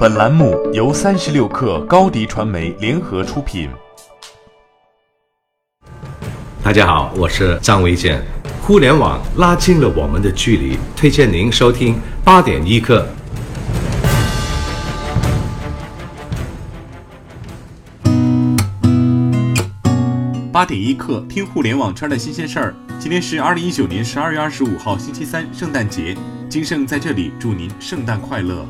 本栏目由三十六氪高低传媒联合出品。大家好，我是张卫健。互联网拉近了我们的距离，推荐您收听八点一刻。八点一刻，听互联网圈的新鲜事儿。今天是二零一九年十二月二十五号，星期三，圣诞节。金盛在这里祝您圣诞快乐。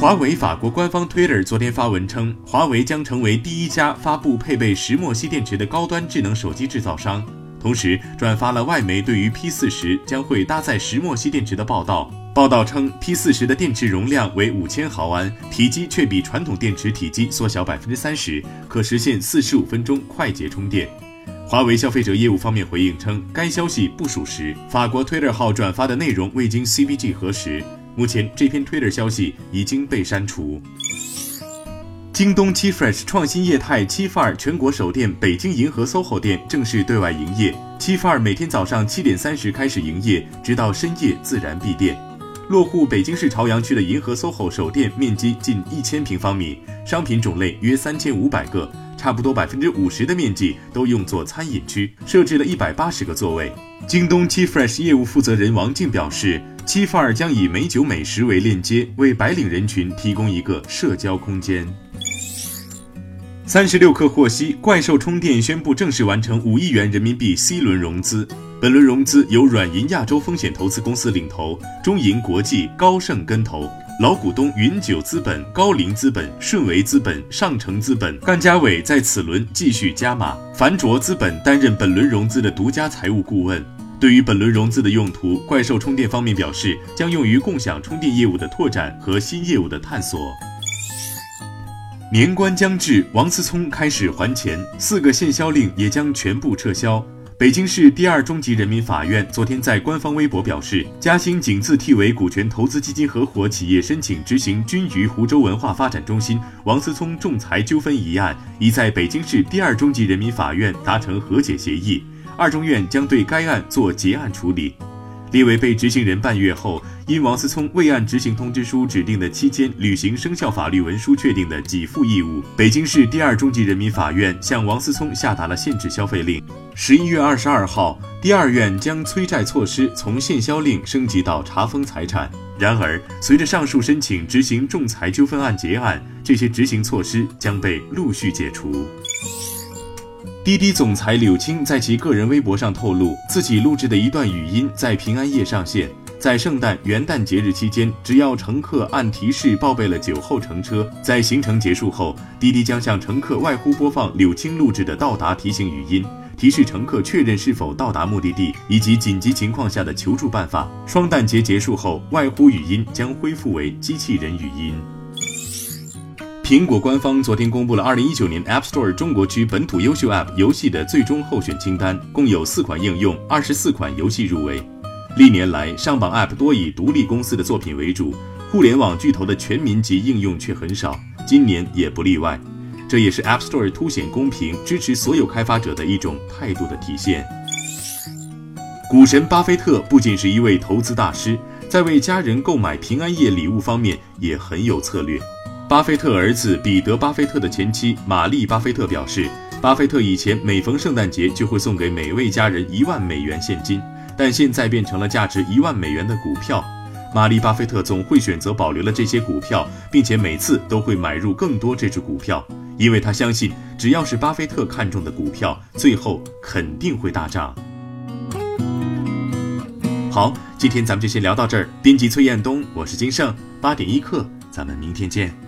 华为法国官方 Twitter 昨天发文称，华为将成为第一家发布配备石墨烯电池的高端智能手机制造商，同时转发了外媒对于 P 四十将会搭载石墨烯电池的报道。报道称，P 四十的电池容量为五千毫安，体积却比传统电池体积缩小百分之三十，可实现四十五分钟快捷充电。华为消费者业务方面回应称，该消息不属实，法国 Twitter 号转发的内容未经 CBG 核实。目前这篇 Twitter 消息已经被删除。京东七 Fresh 创新业态七范儿全国首店北京银河 SOHO 店正式对外营业。七范儿每天早上七点三十开始营业，直到深夜自然闭店。落户北京市朝阳区的银河 SOHO 首店面积近一千平方米，商品种类约三千五百个，差不多百分之五十的面积都用作餐饮区，设置了一百八十个座位。京东七 Fresh 业务负责人王静表示。七范儿将以美酒美食为链接，为白领人群提供一个社交空间。三十六氪获悉，怪兽充电宣布正式完成五亿元人民币 C 轮融资，本轮融资由软银亚洲风险投资公司领投，中银国际、高盛跟投，老股东云九资本、高瓴资本、顺为资本、上城资本、干家伟在此轮继续加码，凡卓资本担任本轮融资的独家财务顾问。对于本轮融资的用途，怪兽充电方面表示，将用于共享充电业务的拓展和新业务的探索。年关将至，王思聪开始还钱，四个限销令也将全部撤销。北京市第二中级人民法院昨天在官方微博表示，嘉兴景字 T 为股权投资基金合伙企业申请执行均于湖州文化发展中心王思聪仲裁纠纷一案，已在北京市第二中级人民法院达成和解协议。二中院将对该案做结案处理。列为被执行人半月后，因王思聪未按执行通知书指定的期间履行生效法律文书确定的给付义务，北京市第二中级人民法院向王思聪下达了限制消费令。十一月二十二号，第二院将催债措施从限销令升级到查封财产。然而，随着上述申请执行仲裁纠纷案结案，这些执行措施将被陆续解除。滴滴总裁柳青在其个人微博上透露，自己录制的一段语音在平安夜上线。在圣诞、元旦节日期间，只要乘客按提示报备了酒后乘车，在行程结束后，滴滴将向乘客外呼播放柳青录制的到达提醒语音，提示乘客确认是否到达目的地以及紧急情况下的求助办法。双旦节结束后，外呼语音将恢复为机器人语音。苹果官方昨天公布了2019年 App Store 中国区本土优秀 App 游戏的最终候选清单，共有四款应用、二十四款游戏入围。历年来，上榜 App 多以独立公司的作品为主，互联网巨头的全民级应用却很少，今年也不例外。这也是 App Store 凸显公平、支持所有开发者的一种态度的体现。股神巴菲特不仅是一位投资大师，在为家人购买平安夜礼物方面也很有策略。巴菲特儿子彼得·巴菲特的前妻玛丽·巴菲特表示，巴菲特以前每逢圣诞节就会送给每位家人一万美元现金，但现在变成了价值一万美元的股票。玛丽·巴菲特总会选择保留了这些股票，并且每次都会买入更多这只股票，因为他相信，只要是巴菲特看中的股票，最后肯定会大涨。好，今天咱们就先聊到这儿。编辑崔彦东，我是金盛，八点一刻，咱们明天见。